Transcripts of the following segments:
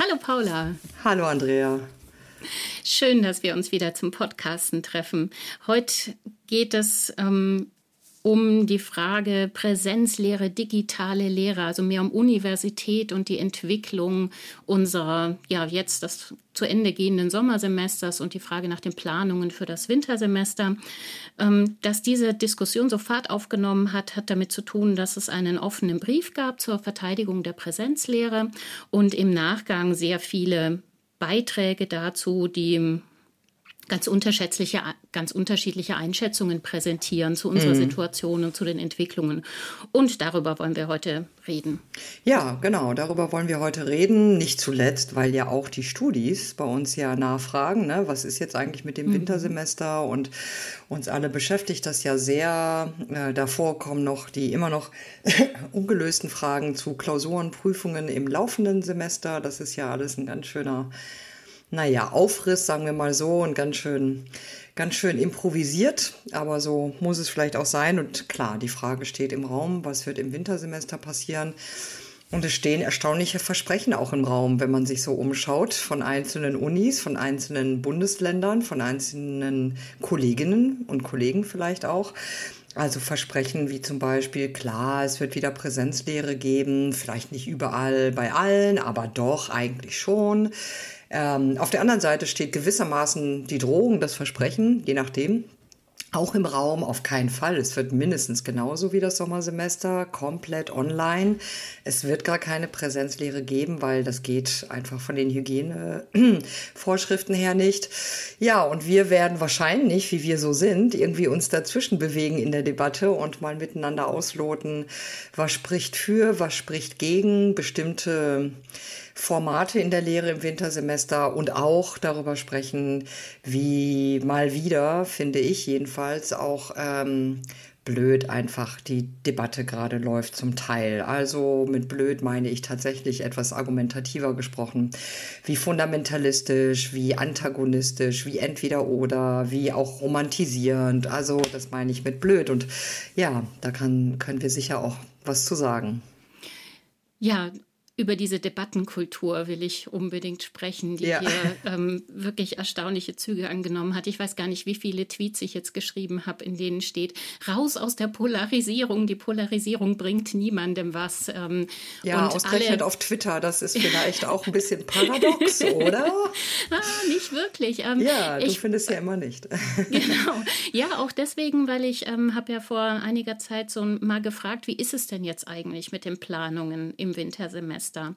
Hallo Paula. Hallo Andrea. Schön, dass wir uns wieder zum Podcasten treffen. Heute geht es ähm, um die Frage Präsenzlehre, digitale Lehre, also mehr um Universität und die Entwicklung unserer, ja, jetzt das zu Ende gehenden Sommersemesters und die Frage nach den Planungen für das Wintersemester. Ähm, dass diese Diskussion so Fahrt aufgenommen hat, hat damit zu tun, dass es einen offenen Brief gab zur Verteidigung der Präsenzlehre und im Nachgang sehr viele Beiträge dazu, die ganz unterschiedliche, ganz unterschiedliche Einschätzungen präsentieren zu unserer mhm. Situation und zu den Entwicklungen. Und darüber wollen wir heute reden. Ja, genau, darüber wollen wir heute reden. Nicht zuletzt, weil ja auch die Studis bei uns ja nachfragen, ne, was ist jetzt eigentlich mit dem mhm. Wintersemester und uns alle beschäftigt das ja sehr. Äh, davor kommen noch die immer noch ungelösten Fragen zu Klausuren, Prüfungen im laufenden Semester. Das ist ja alles ein ganz schöner naja, Aufriss, sagen wir mal so, und ganz schön, ganz schön improvisiert. Aber so muss es vielleicht auch sein. Und klar, die Frage steht im Raum, was wird im Wintersemester passieren? Und es stehen erstaunliche Versprechen auch im Raum, wenn man sich so umschaut, von einzelnen Unis, von einzelnen Bundesländern, von einzelnen Kolleginnen und Kollegen vielleicht auch. Also Versprechen wie zum Beispiel, klar, es wird wieder Präsenzlehre geben, vielleicht nicht überall bei allen, aber doch eigentlich schon. Ähm, auf der anderen Seite steht gewissermaßen die Drohung, das Versprechen, je nachdem, auch im Raum auf keinen Fall. Es wird mindestens genauso wie das Sommersemester komplett online. Es wird gar keine Präsenzlehre geben, weil das geht einfach von den Hygienevorschriften her nicht. Ja, und wir werden wahrscheinlich, wie wir so sind, irgendwie uns dazwischen bewegen in der Debatte und mal miteinander ausloten, was spricht für, was spricht gegen bestimmte Formate in der Lehre im Wintersemester und auch darüber sprechen, wie mal wieder, finde ich jedenfalls, auch ähm, blöd einfach die Debatte gerade läuft zum Teil. Also mit blöd meine ich tatsächlich etwas argumentativer gesprochen, wie fundamentalistisch, wie antagonistisch, wie entweder oder, wie auch romantisierend. Also das meine ich mit blöd. Und ja, da kann, können wir sicher auch was zu sagen. Ja, über diese Debattenkultur will ich unbedingt sprechen, die ja. hier ähm, wirklich erstaunliche Züge angenommen hat. Ich weiß gar nicht, wie viele Tweets ich jetzt geschrieben habe, in denen steht, raus aus der Polarisierung. Die Polarisierung bringt niemandem was. Ähm, ja, und ausgerechnet alle... auf Twitter, das ist vielleicht auch ein bisschen paradox, oder? ah, nicht wirklich. Ähm, ja, du ich, findest ja immer nicht. genau. Ja, auch deswegen, weil ich ähm, habe ja vor einiger Zeit so mal gefragt, wie ist es denn jetzt eigentlich mit den Planungen im Wintersemester? Semester.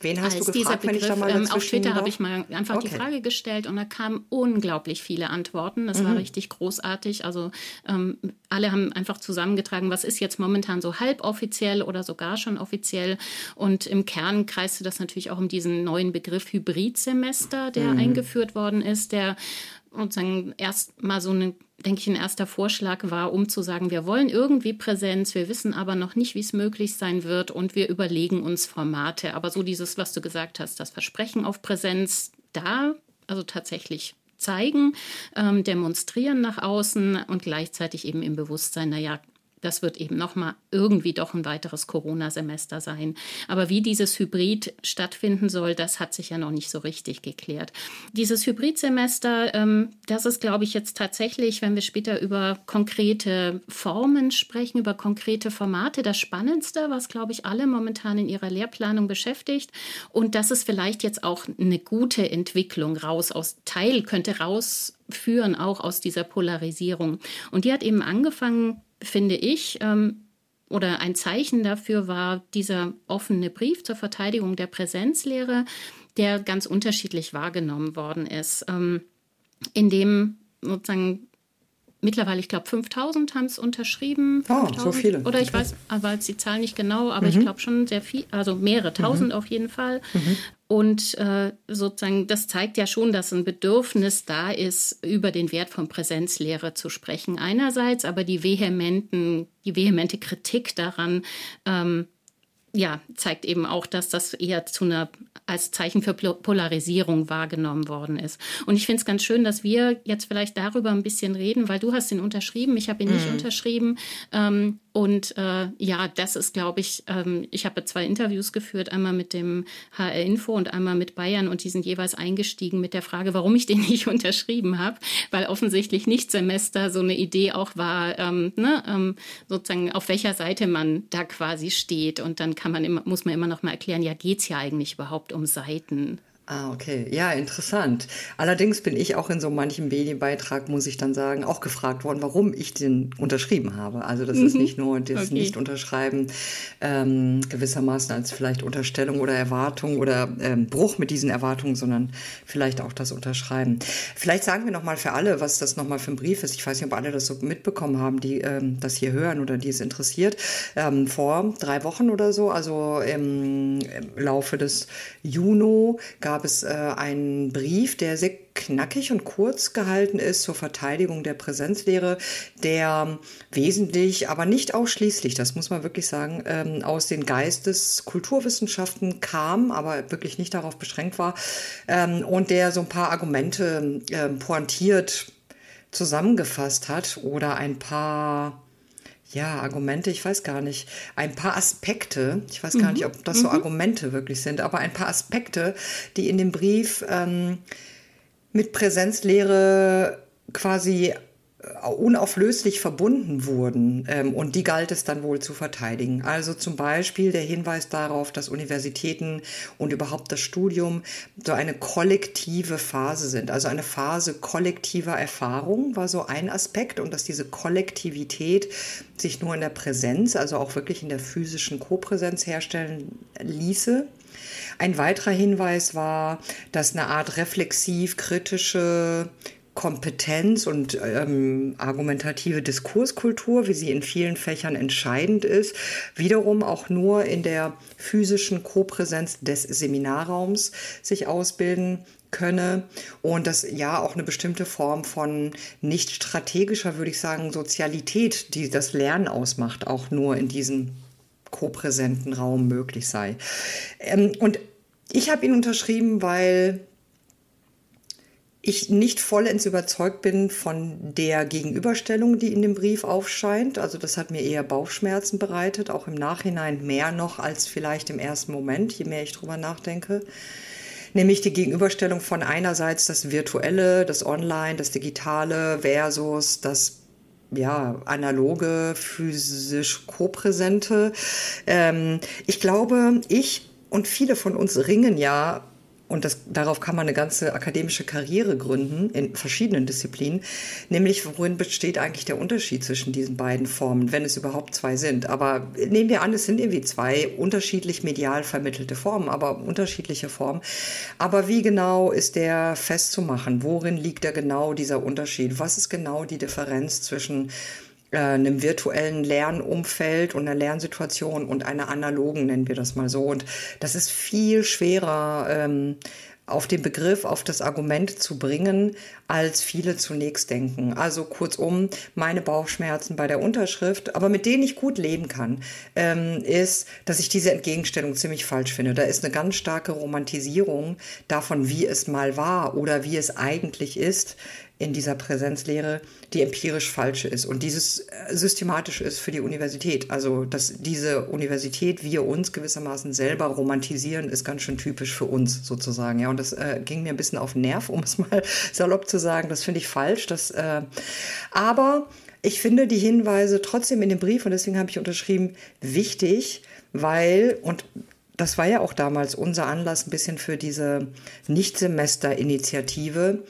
Wen hast Als du gefragt, Begriff, da mal ähm, Auf Twitter habe ich mal einfach okay. die Frage gestellt und da kamen unglaublich viele Antworten. Das mhm. war richtig großartig. Also ähm, alle haben einfach zusammengetragen, was ist jetzt momentan so halboffiziell oder sogar schon offiziell. Und im Kern kreiste das natürlich auch um diesen neuen Begriff Hybridsemester, der mhm. eingeführt worden ist, der sozusagen erst mal so eine denke ich, ein erster Vorschlag war, um zu sagen, wir wollen irgendwie Präsenz, wir wissen aber noch nicht, wie es möglich sein wird und wir überlegen uns Formate. Aber so dieses, was du gesagt hast, das Versprechen auf Präsenz da, also tatsächlich zeigen, ähm, demonstrieren nach außen und gleichzeitig eben im Bewusstsein, naja, das wird eben nochmal irgendwie doch ein weiteres Corona-Semester sein. Aber wie dieses Hybrid stattfinden soll, das hat sich ja noch nicht so richtig geklärt. Dieses Hybrid-Semester, ähm, das ist, glaube ich, jetzt tatsächlich, wenn wir später über konkrete Formen sprechen, über konkrete Formate, das Spannendste, was, glaube ich, alle momentan in ihrer Lehrplanung beschäftigt. Und das ist vielleicht jetzt auch eine gute Entwicklung raus aus Teil, könnte rausführen, auch aus dieser Polarisierung. Und die hat eben angefangen finde ich, ähm, oder ein Zeichen dafür war dieser offene Brief zur Verteidigung der Präsenzlehre, der ganz unterschiedlich wahrgenommen worden ist, ähm, in dem sozusagen mittlerweile, ich glaube, 5000 haben es unterschrieben. Oh, so viele. Oder ich okay. weiß, aber die Zahl nicht genau, aber mhm. ich glaube schon sehr viel, also mehrere tausend mhm. auf jeden Fall. Mhm. Und äh, sozusagen, das zeigt ja schon, dass ein Bedürfnis da ist, über den Wert von Präsenzlehre zu sprechen. Einerseits, aber die vehementen, die vehemente Kritik daran, ähm, ja, zeigt eben auch, dass das eher zu einer als Zeichen für Polarisierung wahrgenommen worden ist. Und ich finde es ganz schön, dass wir jetzt vielleicht darüber ein bisschen reden, weil du hast ihn unterschrieben, ich habe ihn mm. nicht mhm. unterschrieben. Ähm, Und äh, ja, das ist, glaube ich, ähm, ich habe zwei Interviews geführt, einmal mit dem HR Info und einmal mit Bayern und die sind jeweils eingestiegen mit der Frage, warum ich den nicht unterschrieben habe, weil offensichtlich nicht Semester so eine Idee auch war, ähm, ne, ähm, sozusagen auf welcher Seite man da quasi steht. Und dann kann man immer, muss man immer noch mal erklären, ja, geht es ja eigentlich überhaupt um Seiten? Ah, okay. Ja, interessant. Allerdings bin ich auch in so manchem Medienbeitrag, muss ich dann sagen, auch gefragt worden, warum ich den unterschrieben habe. Also das mhm. ist nicht nur das okay. Nicht-Unterschreiben ähm, gewissermaßen als vielleicht Unterstellung oder Erwartung oder ähm, Bruch mit diesen Erwartungen, sondern vielleicht auch das Unterschreiben. Vielleicht sagen wir nochmal für alle, was das nochmal für ein Brief ist. Ich weiß nicht, ob alle das so mitbekommen haben, die ähm, das hier hören oder die es interessiert. Ähm, vor drei Wochen oder so, also im, im Laufe des Juni, gab gab es äh, einen Brief, der sehr knackig und kurz gehalten ist zur Verteidigung der Präsenzlehre, der wesentlich, aber nicht ausschließlich, das muss man wirklich sagen, ähm, aus den Geisteskulturwissenschaften kam, aber wirklich nicht darauf beschränkt war ähm, und der so ein paar Argumente äh, pointiert zusammengefasst hat oder ein paar ja, Argumente, ich weiß gar nicht. Ein paar Aspekte, ich weiß gar mhm. nicht, ob das so mhm. Argumente wirklich sind, aber ein paar Aspekte, die in dem Brief ähm, mit Präsenzlehre quasi unauflöslich verbunden wurden ähm, und die galt es dann wohl zu verteidigen. Also zum Beispiel der Hinweis darauf, dass Universitäten und überhaupt das Studium so eine kollektive Phase sind, also eine Phase kollektiver Erfahrung war so ein Aspekt und dass diese Kollektivität sich nur in der Präsenz, also auch wirklich in der physischen Kopräsenz herstellen ließe. Ein weiterer Hinweis war, dass eine Art reflexiv-kritische Kompetenz und ähm, argumentative Diskurskultur, wie sie in vielen Fächern entscheidend ist, wiederum auch nur in der physischen Kopräsenz des Seminarraums sich ausbilden könne und das ja auch eine bestimmte Form von nicht strategischer, würde ich sagen, Sozialität, die das Lernen ausmacht, auch nur in diesem kopräsenten Raum möglich sei. Ähm, und ich habe ihn unterschrieben, weil ich nicht vollends überzeugt bin von der Gegenüberstellung, die in dem Brief aufscheint. Also das hat mir eher Bauchschmerzen bereitet, auch im Nachhinein mehr noch als vielleicht im ersten Moment, je mehr ich drüber nachdenke. Nämlich die Gegenüberstellung von einerseits das Virtuelle, das Online, das Digitale versus das ja, analoge, physisch kopräsente. Ähm, ich glaube, ich und viele von uns ringen ja und das, darauf kann man eine ganze akademische Karriere gründen in verschiedenen Disziplinen, nämlich worin besteht eigentlich der Unterschied zwischen diesen beiden Formen, wenn es überhaupt zwei sind. Aber nehmen wir an, es sind irgendwie zwei unterschiedlich medial vermittelte Formen, aber unterschiedliche Formen. Aber wie genau ist der festzumachen? Worin liegt da genau dieser Unterschied? Was ist genau die Differenz zwischen einem virtuellen Lernumfeld und einer Lernsituation und einer analogen, nennen wir das mal so. Und das ist viel schwerer ähm, auf den Begriff, auf das Argument zu bringen, als viele zunächst denken. Also kurzum, meine Bauchschmerzen bei der Unterschrift, aber mit denen ich gut leben kann, ähm, ist, dass ich diese Entgegenstellung ziemlich falsch finde. Da ist eine ganz starke Romantisierung davon, wie es mal war oder wie es eigentlich ist, in dieser Präsenzlehre, die empirisch falsche ist und dieses äh, systematisch ist für die Universität. Also, dass diese Universität wir uns gewissermaßen selber romantisieren, ist ganz schön typisch für uns sozusagen. Ja, und das äh, ging mir ein bisschen auf den Nerv, um es mal salopp zu sagen. Das finde ich falsch. Das, äh, aber ich finde die Hinweise trotzdem in dem Brief, und deswegen habe ich unterschrieben, wichtig, weil, und das war ja auch damals unser Anlass ein bisschen für diese Nichtsemester-Initiative,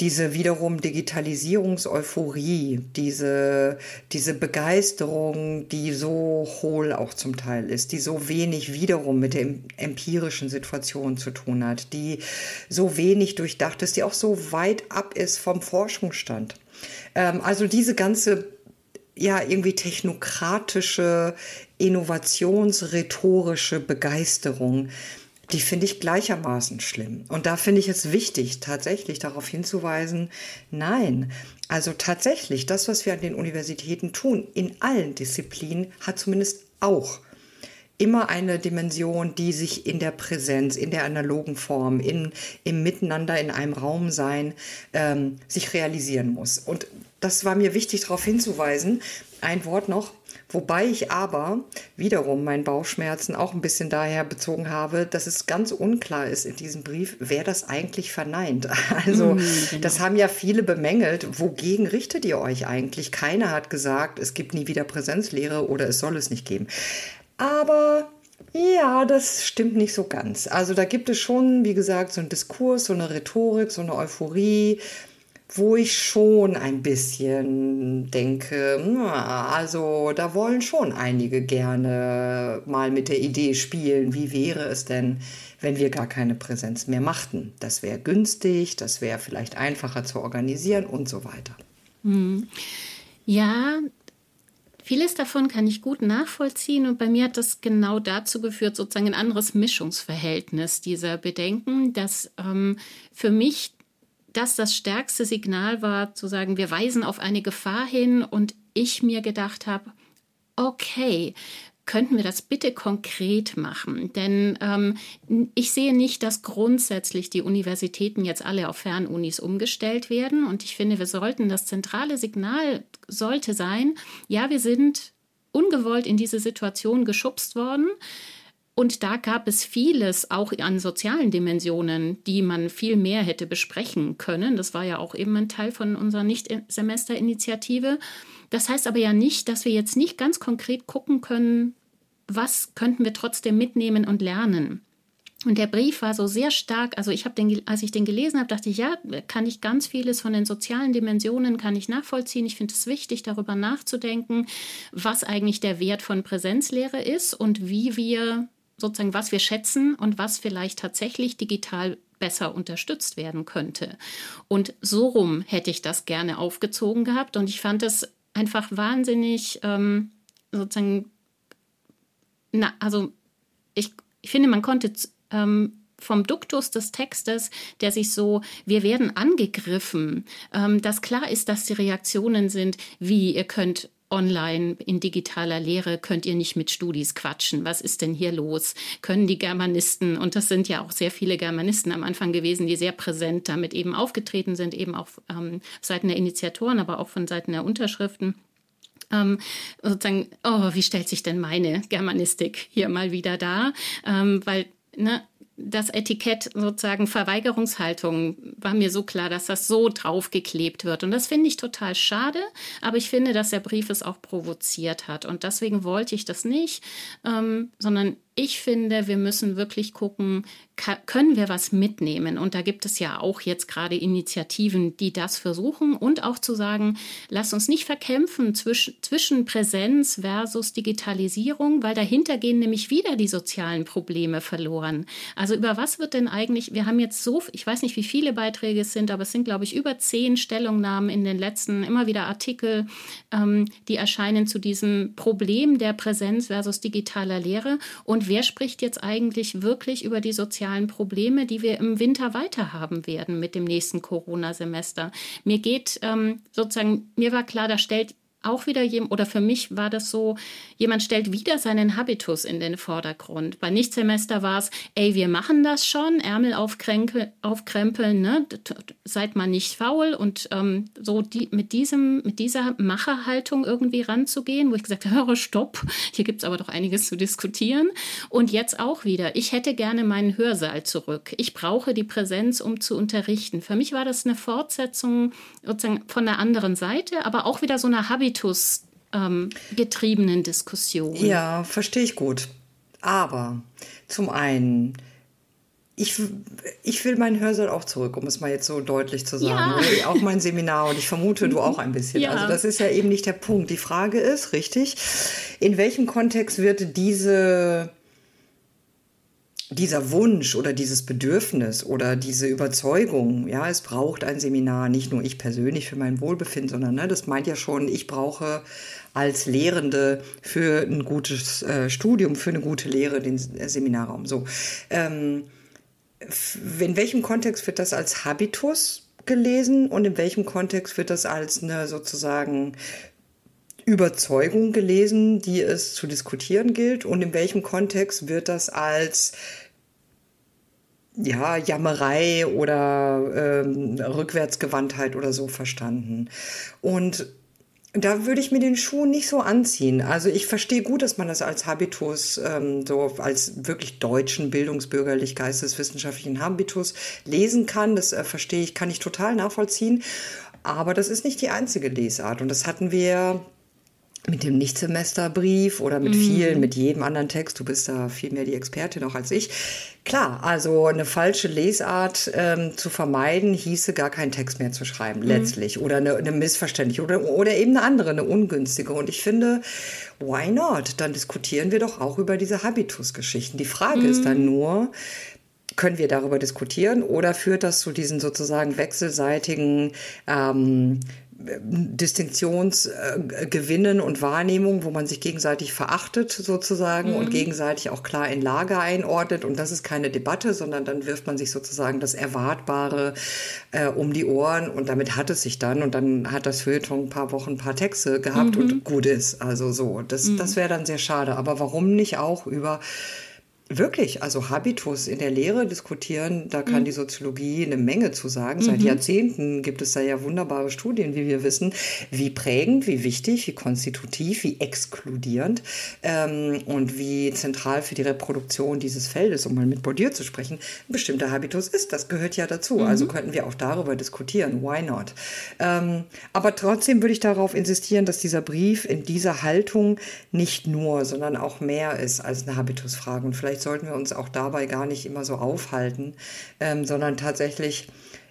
diese wiederum Digitalisierungseuphorie, diese, diese Begeisterung, die so hohl auch zum Teil ist, die so wenig wiederum mit der empirischen Situation zu tun hat, die so wenig durchdacht ist, die auch so weit ab ist vom Forschungsstand. Ähm, also diese ganze ja irgendwie technokratische, innovationsrhetorische Begeisterung, die finde ich gleichermaßen schlimm. Und da finde ich es wichtig, tatsächlich darauf hinzuweisen, nein, also tatsächlich, das, was wir an den Universitäten tun, in allen Disziplinen, hat zumindest auch immer eine Dimension, die sich in der Präsenz, in der analogen Form, in, im Miteinander in einem Raum sein, ähm, sich realisieren muss. Und das war mir wichtig darauf hinzuweisen. Ein Wort noch, Wobei ich aber wiederum meinen Bauchschmerzen auch ein bisschen daher bezogen habe, dass es ganz unklar ist in diesem Brief, wer das eigentlich verneint. Also, mhm, genau. das haben ja viele bemängelt. Wogegen richtet ihr euch eigentlich? Keiner hat gesagt, es gibt nie wieder Präsenzlehre oder es soll es nicht geben. Aber ja, das stimmt nicht so ganz. Also da gibt es schon, wie gesagt, so einen Diskurs, so eine Rhetorik, so eine Euphorie, wo ich schon ein bisschen denke, also da wollen schon einige gerne mal mit der Idee spielen, wie wäre es denn, wenn wir gar keine Präsenz mehr machten. Das wäre günstig, das wäre vielleicht einfacher zu organisieren und so weiter. Hm. Ja, Vieles davon kann ich gut nachvollziehen und bei mir hat das genau dazu geführt, sozusagen ein anderes Mischungsverhältnis dieser Bedenken, dass ähm, für mich das das stärkste Signal war, zu sagen, wir weisen auf eine Gefahr hin und ich mir gedacht habe, okay, könnten wir das bitte konkret machen? Denn ähm, ich sehe nicht, dass grundsätzlich die Universitäten jetzt alle auf Fernunis umgestellt werden. Und ich finde, wir sollten, das zentrale Signal sollte sein, ja, wir sind ungewollt in diese Situation geschubst worden. Und da gab es vieles auch an sozialen Dimensionen, die man viel mehr hätte besprechen können. Das war ja auch eben ein Teil von unserer Nicht-Semester-Initiative. Das heißt aber ja nicht, dass wir jetzt nicht ganz konkret gucken können, was könnten wir trotzdem mitnehmen und lernen. Und der Brief war so sehr stark, also ich habe den, als ich den gelesen habe, dachte ich, ja, kann ich ganz vieles von den sozialen Dimensionen kann ich nachvollziehen. Ich finde es wichtig, darüber nachzudenken, was eigentlich der Wert von Präsenzlehre ist und wie wir sozusagen, was wir schätzen und was vielleicht tatsächlich digital besser unterstützt werden könnte. Und so rum hätte ich das gerne aufgezogen gehabt und ich fand es einfach wahnsinnig ähm, sozusagen, na, also ich, ich finde, man konnte ähm, vom Duktus des Textes, der sich so, wir werden angegriffen, ähm, dass klar ist, dass die Reaktionen sind, wie ihr könnt online in digitaler Lehre könnt ihr nicht mit Studis quatschen. Was ist denn hier los? Können die Germanisten, und das sind ja auch sehr viele Germanisten am Anfang gewesen, die sehr präsent damit eben aufgetreten sind, eben auch ähm, Seiten der Initiatoren, aber auch von Seiten der Unterschriften. Ähm, sozusagen, oh, wie stellt sich denn meine Germanistik hier mal wieder dar? Ähm, weil ne, das Etikett sozusagen Verweigerungshaltung war mir so klar, dass das so draufgeklebt wird. Und das finde ich total schade, aber ich finde, dass der Brief es auch provoziert hat. Und deswegen wollte ich das nicht, ähm, sondern ich finde, wir müssen wirklich gucken, können wir was mitnehmen? Und da gibt es ja auch jetzt gerade Initiativen, die das versuchen und auch zu sagen, lass uns nicht verkämpfen zwischen, zwischen Präsenz versus Digitalisierung, weil dahinter gehen nämlich wieder die sozialen Probleme verloren. Also über was wird denn eigentlich, wir haben jetzt so, ich weiß nicht, wie viele Beiträge es sind, aber es sind, glaube ich, über zehn Stellungnahmen in den letzten, immer wieder Artikel, ähm, die erscheinen zu diesem Problem der Präsenz versus digitaler Lehre. Und wer spricht jetzt eigentlich wirklich über die sozialen Probleme, die wir im Winter weiter haben werden mit dem nächsten Corona-Semester? Mir geht ähm, sozusagen, mir war klar, da stellt auch wieder jemand, oder für mich war das so, jemand stellt wieder seinen Habitus in den Vordergrund. Bei Nichtsemester war es, ey, wir machen das schon, Ärmel aufkrempeln, ne? seid mal nicht faul und ähm, so die, mit, diesem, mit dieser Macherhaltung irgendwie ranzugehen, wo ich gesagt habe, höre, stopp, hier gibt es aber doch einiges zu diskutieren. Und jetzt auch wieder, ich hätte gerne meinen Hörsaal zurück. Ich brauche die Präsenz, um zu unterrichten. Für mich war das eine Fortsetzung sozusagen von der anderen Seite, aber auch wieder so eine Habitus Habitus ähm, getriebenen Diskussion. Ja, verstehe ich gut. Aber zum einen, ich, ich will meinen Hörsaal auch zurück, um es mal jetzt so deutlich zu sagen. Ja. Auch mein Seminar und ich vermute, du auch ein bisschen. Ja. Also das ist ja eben nicht der Punkt. Die Frage ist, richtig, in welchem Kontext wird diese dieser Wunsch oder dieses Bedürfnis oder diese Überzeugung, ja, es braucht ein Seminar, nicht nur ich persönlich für mein Wohlbefinden, sondern ne, das meint ja schon, ich brauche als Lehrende für ein gutes äh, Studium, für eine gute Lehre den Seminarraum. So, ähm, in welchem Kontext wird das als Habitus gelesen und in welchem Kontext wird das als eine sozusagen Überzeugung gelesen, die es zu diskutieren gilt? Und in welchem Kontext wird das als ja, Jammerei oder ähm, Rückwärtsgewandtheit oder so verstanden? Und Da würde ich mir den Schuh nicht so anziehen. Also ich verstehe gut, dass man das als Habitus, ähm, so als wirklich deutschen, bildungsbürgerlich, geisteswissenschaftlichen Habitus lesen kann. Das äh, verstehe ich, kann ich total nachvollziehen. Aber das ist nicht die einzige Lesart. Und das hatten wir mit dem Nichtsemesterbrief oder mit mhm. vielen, mit jedem anderen Text. Du bist da viel mehr die Expertin auch als ich. Klar, also eine falsche Lesart ähm, zu vermeiden, hieße gar keinen Text mehr zu schreiben, mhm. letztlich. Oder eine, eine missverständliche oder, oder eben eine andere, eine ungünstige. Und ich finde, why not? Dann diskutieren wir doch auch über diese Habitusgeschichten. Die Frage mhm. ist dann mhm. nur, können wir darüber diskutieren oder führt das zu diesen sozusagen wechselseitigen ähm, Distinktionsgewinnen und Wahrnehmung, wo man sich gegenseitig verachtet sozusagen mhm. und gegenseitig auch klar in Lager einordnet. Und das ist keine Debatte, sondern dann wirft man sich sozusagen das Erwartbare äh, um die Ohren und damit hat es sich dann. Und dann hat das Feuilleton ein paar Wochen, ein paar Texte gehabt mhm. und gut ist. Also so, das, mhm. das wäre dann sehr schade. Aber warum nicht auch über Wirklich, also Habitus in der Lehre diskutieren, da kann mhm. die Soziologie eine Menge zu sagen. Seit mhm. Jahrzehnten gibt es da ja wunderbare Studien, wie wir wissen, wie prägend, wie wichtig, wie konstitutiv, wie exkludierend ähm, und wie zentral für die Reproduktion dieses Feldes, um mal mit Bourdieu zu sprechen, ein bestimmter Habitus ist. Das gehört ja dazu. Mhm. Also könnten wir auch darüber diskutieren. Why not? Ähm, aber trotzdem würde ich darauf insistieren, dass dieser Brief in dieser Haltung nicht nur, sondern auch mehr ist als eine Habitusfrage. Und vielleicht sollten wir uns auch dabei gar nicht immer so aufhalten, ähm, sondern tatsächlich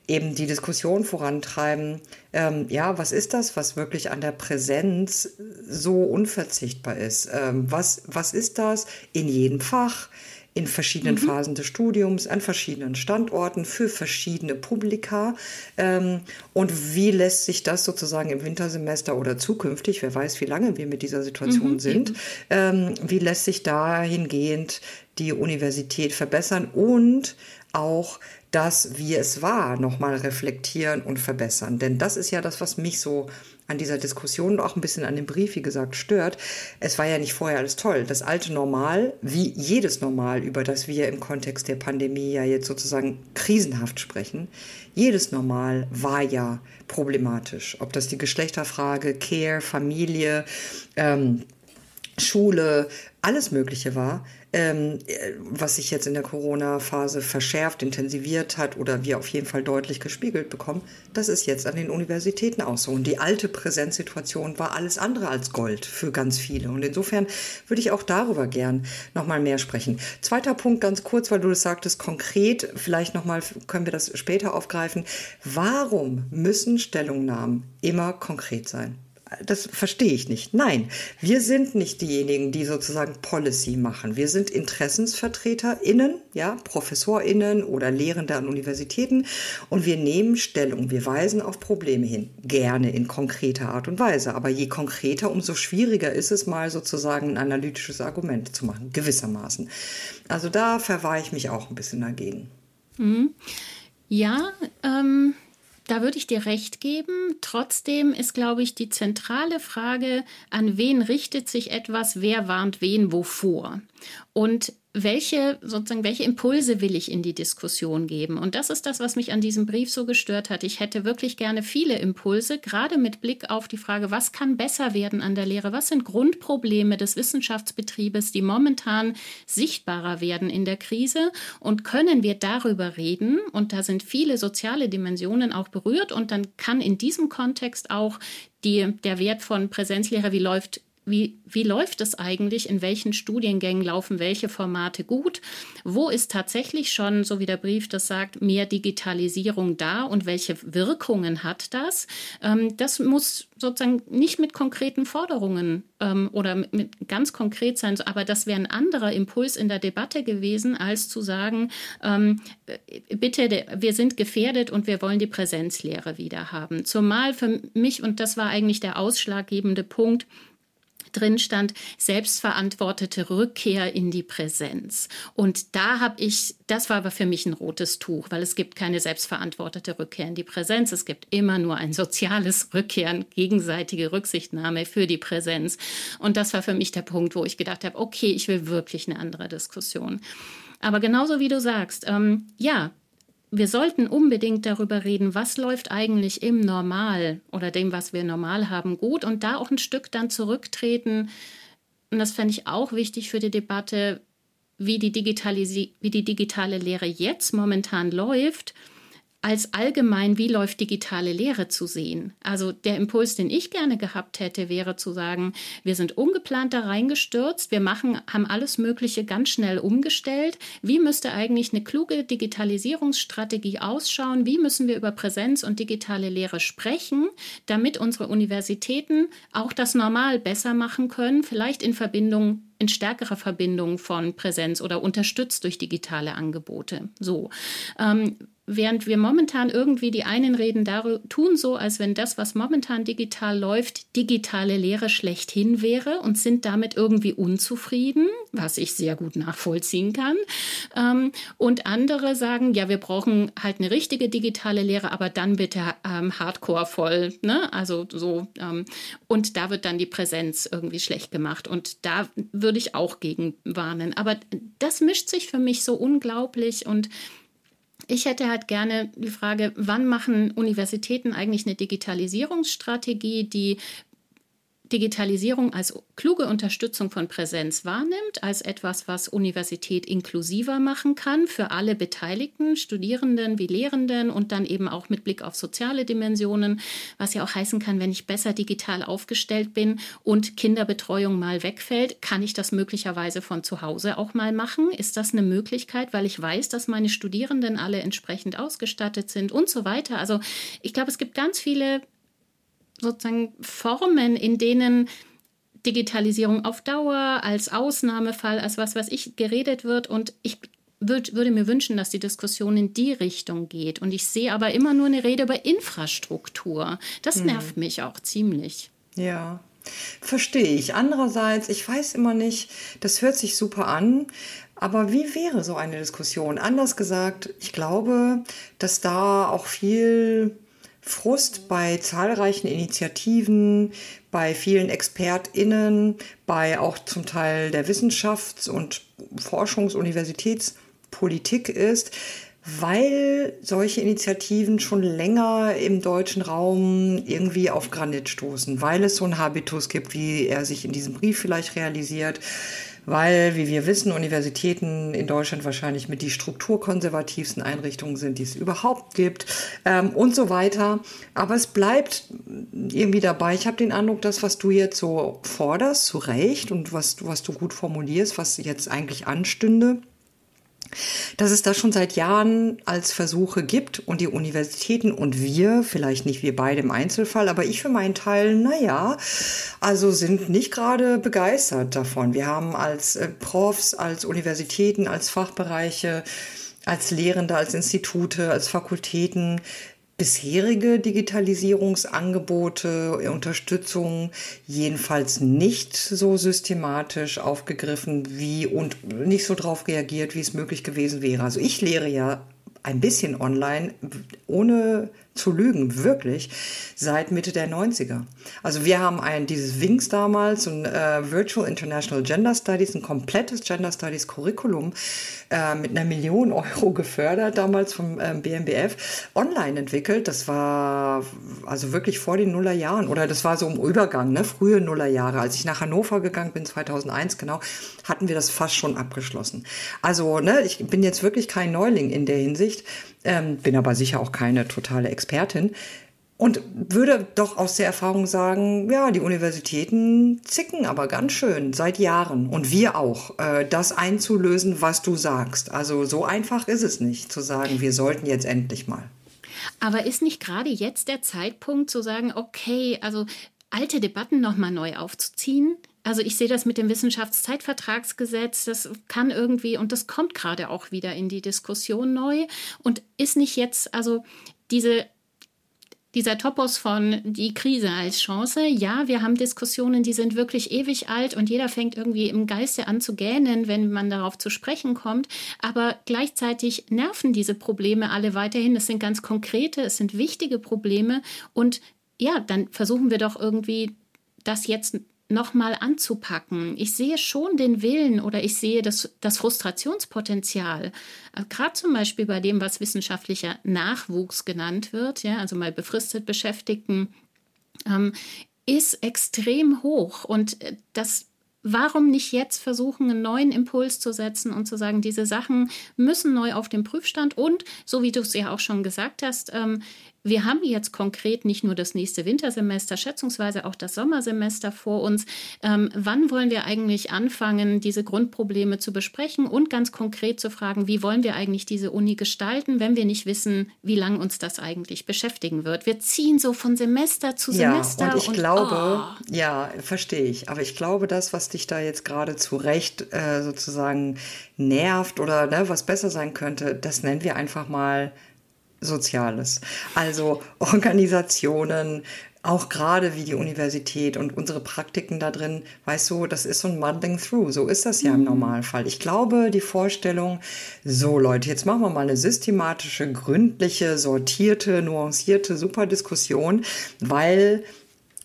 eben die Diskussion vorantreiben, ähm, ja, was ist das, was wirklich an der Präsenz so unverzichtbar ist? Ähm, was, was ist das in jedem Fach? in verschiedenen mhm. Phasen des Studiums, an verschiedenen Standorten, für verschiedene Publika. Ähm, und wie lässt sich das sozusagen im Wintersemester oder zukünftig, wer weiß, wie lange wir mit dieser Situation mhm. sind, ähm, wie lässt sich dahingehend die Universität verbessern und auch das, wie es war, nochmal reflektieren und verbessern. Denn das ist ja das, was mich so an dieser Diskussion und auch ein bisschen an dem Brief, wie gesagt, stört. Es war ja nicht vorher alles toll. Das alte Normal, wie jedes Normal, über das wir im Kontext der Pandemie ja jetzt sozusagen krisenhaft sprechen, jedes Normal war ja problematisch. Ob das die Geschlechterfrage, Care, Familie, ähm, Schule, alles Mögliche war, ähm, was sich jetzt in der Corona-Phase verschärft, intensiviert hat oder wir auf jeden Fall deutlich gespiegelt bekommen, das ist jetzt an den Universitäten auch so. Und die alte Präsenzsituation war alles andere als Gold für ganz viele. Und insofern würde ich auch darüber gern nochmal mehr sprechen. Zweiter Punkt ganz kurz, weil du das sagtest, konkret, vielleicht nochmal können wir das später aufgreifen. Warum müssen Stellungnahmen immer konkret sein? Das verstehe ich nicht. Nein, wir sind nicht diejenigen, die sozusagen Policy machen. Wir sind InteressensvertreterInnen, ja, ProfessorInnen oder Lehrende an Universitäten und wir nehmen Stellung. Wir weisen auf Probleme hin. Gerne in konkreter Art und Weise. Aber je konkreter, umso schwieriger ist es mal sozusagen ein analytisches Argument zu machen, gewissermaßen. Also da verwahre ich mich auch ein bisschen dagegen. Mhm. Ja, ähm, da würde ich dir recht geben. Trotzdem ist, glaube ich, die zentrale Frage, an wen richtet sich etwas, wer warnt wen wovor. Und welche, sozusagen, welche Impulse will ich in die Diskussion geben? Und das ist das, was mich an diesem Brief so gestört hat. Ich hätte wirklich gerne viele Impulse, gerade mit Blick auf die Frage, was kann besser werden an der Lehre? Was sind Grundprobleme des Wissenschaftsbetriebes, die momentan sichtbarer werden in der Krise? Und können wir darüber reden? Und da sind viele soziale Dimensionen auch berührt. Und dann kann in diesem Kontext auch die, der Wert von Präsenzlehre, wie läuft wie, wie läuft es eigentlich? In welchen Studiengängen laufen welche Formate gut? Wo ist tatsächlich schon, so wie der Brief das sagt, mehr Digitalisierung da und welche Wirkungen hat das? Ähm, das muss sozusagen nicht mit konkreten Forderungen ähm, oder mit, mit, ganz konkret sein, aber das wäre ein anderer Impuls in der Debatte gewesen, als zu sagen, ähm, äh, bitte, wir sind gefährdet und wir wollen die Präsenzlehre wieder haben. Zumal für mich, und das war eigentlich der ausschlaggebende Punkt, drin stand, selbstverantwortete Rückkehr in die Präsenz. Und da habe ich, das war aber für mich ein rotes Tuch, weil es gibt keine selbstverantwortete Rückkehr in die Präsenz. Es gibt immer nur ein soziales Rückkehren, gegenseitige Rücksichtnahme für die Präsenz. Und das war für mich der Punkt, wo ich gedacht habe, okay, ich will wirklich eine andere Diskussion. Aber genauso wie du sagst, ähm, ja, wir sollten unbedingt darüber reden, was läuft eigentlich im Normal oder dem, was wir normal haben, gut und da auch ein Stück dann zurücktreten. Und das fände ich auch wichtig für die Debatte, wie die, wie die digitale Lehre jetzt momentan läuft als allgemein, wie läuft digitale Lehre zu sehen. Also der Impuls, den ich gerne gehabt hätte, wäre zu sagen, wir sind ungeplant da reingestürzt, wir machen, haben alles Mögliche ganz schnell umgestellt. Wie müsste eigentlich eine kluge Digitalisierungsstrategie ausschauen? Wie müssen wir über Präsenz und digitale Lehre sprechen, damit unsere Universitäten auch das Normal besser machen können, vielleicht in Verbindung in stärkerer Verbindung von Präsenz oder unterstützt durch digitale Angebote. So. Ähm, Während wir momentan irgendwie die einen reden darüber, tun so, als wenn das, was momentan digital läuft, digitale Lehre schlechthin wäre und sind damit irgendwie unzufrieden, was ich sehr gut nachvollziehen kann. Ähm, und andere sagen, ja, wir brauchen halt eine richtige digitale Lehre, aber dann bitte ähm, hardcore voll, ne? Also so, ähm, und da wird dann die Präsenz irgendwie schlecht gemacht. Und da würde ich auch gegen warnen. Aber das mischt sich für mich so unglaublich und ich hätte halt gerne die Frage, wann machen Universitäten eigentlich eine Digitalisierungsstrategie, die Digitalisierung als kluge Unterstützung von Präsenz wahrnimmt, als etwas, was Universität inklusiver machen kann für alle Beteiligten, Studierenden wie Lehrenden und dann eben auch mit Blick auf soziale Dimensionen, was ja auch heißen kann, wenn ich besser digital aufgestellt bin und Kinderbetreuung mal wegfällt, kann ich das möglicherweise von zu Hause auch mal machen? Ist das eine Möglichkeit, weil ich weiß, dass meine Studierenden alle entsprechend ausgestattet sind und so weiter? Also ich glaube, es gibt ganz viele sozusagen Formen, in denen Digitalisierung auf Dauer als Ausnahmefall, als was, was ich geredet wird. Und ich würd, würde mir wünschen, dass die Diskussion in die Richtung geht. Und ich sehe aber immer nur eine Rede über Infrastruktur. Das hm. nervt mich auch ziemlich. Ja, Verstehe ich. Andererseits, ich weiß immer nicht, das hört sich super an, aber wie wäre so eine Diskussion? Anders gesagt, ich glaube, dass da auch viel Frust bei zahlreichen Initiativen, bei vielen ExpertInnen, bei auch zum Teil der Wissenschafts- und Forschungs-, Universitätspolitik ist, weil solche Initiativen schon länger im deutschen Raum irgendwie auf Granit stoßen, weil es so einen Habitus gibt, wie er sich in diesem Brief vielleicht realisiert, weil, wie wir wissen, Universitäten in Deutschland wahrscheinlich mit die strukturkonservativsten Einrichtungen sind, die es überhaupt gibt ähm, und so weiter. Aber es bleibt irgendwie dabei. Ich habe den Eindruck, dass was du jetzt so forderst, zu Recht und was, was du gut formulierst, was jetzt eigentlich anstünde, dass es das schon seit Jahren als Versuche gibt und die Universitäten und wir, vielleicht nicht wir beide im Einzelfall, aber ich für meinen Teil, naja, also sind nicht gerade begeistert davon. Wir haben als äh, Profs, als Universitäten, als Fachbereiche, als Lehrende, als Institute, als Fakultäten bisherige Digitalisierungsangebote, Unterstützung jedenfalls nicht so systematisch aufgegriffen wie und nicht so darauf reagiert, wie es möglich gewesen wäre. Also ich lehre ja ein bisschen online, ohne zu lügen, wirklich, seit Mitte der 90er. Also wir haben ein, dieses WINGS damals, ein äh, Virtual International Gender Studies, ein komplettes Gender Studies Curriculum äh, mit einer Million Euro gefördert, damals vom äh, BMBF, online entwickelt. Das war also wirklich vor den Nullerjahren oder das war so im Übergang, ne, frühe Nullerjahre. Als ich nach Hannover gegangen bin, 2001 genau, hatten wir das fast schon abgeschlossen. Also ne, ich bin jetzt wirklich kein Neuling in der Hinsicht ähm, bin aber sicher auch keine totale Expertin. Und würde doch aus der Erfahrung sagen, ja, die Universitäten zicken aber ganz schön seit Jahren und wir auch, äh, das einzulösen, was du sagst. Also so einfach ist es nicht, zu sagen, wir sollten jetzt endlich mal. Aber ist nicht gerade jetzt der Zeitpunkt zu sagen, okay, also alte Debatten nochmal neu aufzuziehen? Also ich sehe das mit dem Wissenschaftszeitvertragsgesetz, das kann irgendwie, und das kommt gerade auch wieder in die Diskussion neu und ist nicht jetzt, also diese dieser Topos von die Krise als Chance. Ja, wir haben Diskussionen, die sind wirklich ewig alt und jeder fängt irgendwie im Geiste an zu gähnen, wenn man darauf zu sprechen kommt. Aber gleichzeitig nerven diese Probleme alle weiterhin. Es sind ganz konkrete, es sind wichtige Probleme und ja, dann versuchen wir doch irgendwie das jetzt nochmal anzupacken. Ich sehe schon den Willen oder ich sehe das, das Frustrationspotenzial. Äh, Gerade zum Beispiel bei dem, was wissenschaftlicher Nachwuchs genannt wird, ja, also mal befristet Beschäftigten, ähm, ist extrem hoch. Und äh, das warum nicht jetzt versuchen, einen neuen Impuls zu setzen und zu sagen, diese Sachen müssen neu auf den Prüfstand und, so wie du es ja auch schon gesagt hast, ähm, wir haben jetzt konkret nicht nur das nächste Wintersemester, schätzungsweise auch das Sommersemester vor uns. Ähm, wann wollen wir eigentlich anfangen, diese Grundprobleme zu besprechen und ganz konkret zu fragen, wie wollen wir eigentlich diese Uni gestalten, wenn wir nicht wissen, wie lange uns das eigentlich beschäftigen wird? Wir ziehen so von Semester zu Semester. Ja, und ich und, glaube, oh. ja, verstehe ich. Aber ich glaube, das, was dich da jetzt gerade zu Recht äh, sozusagen nervt oder ne, was besser sein könnte, das nennen wir einfach mal Soziales. Also Organisationen, auch gerade wie die Universität und unsere Praktiken da drin, weißt du, das ist so ein Muddling Through. So ist das ja im mhm. Normalfall. Ich glaube, die Vorstellung, so Leute, jetzt machen wir mal eine systematische, gründliche, sortierte, nuancierte, super Diskussion, weil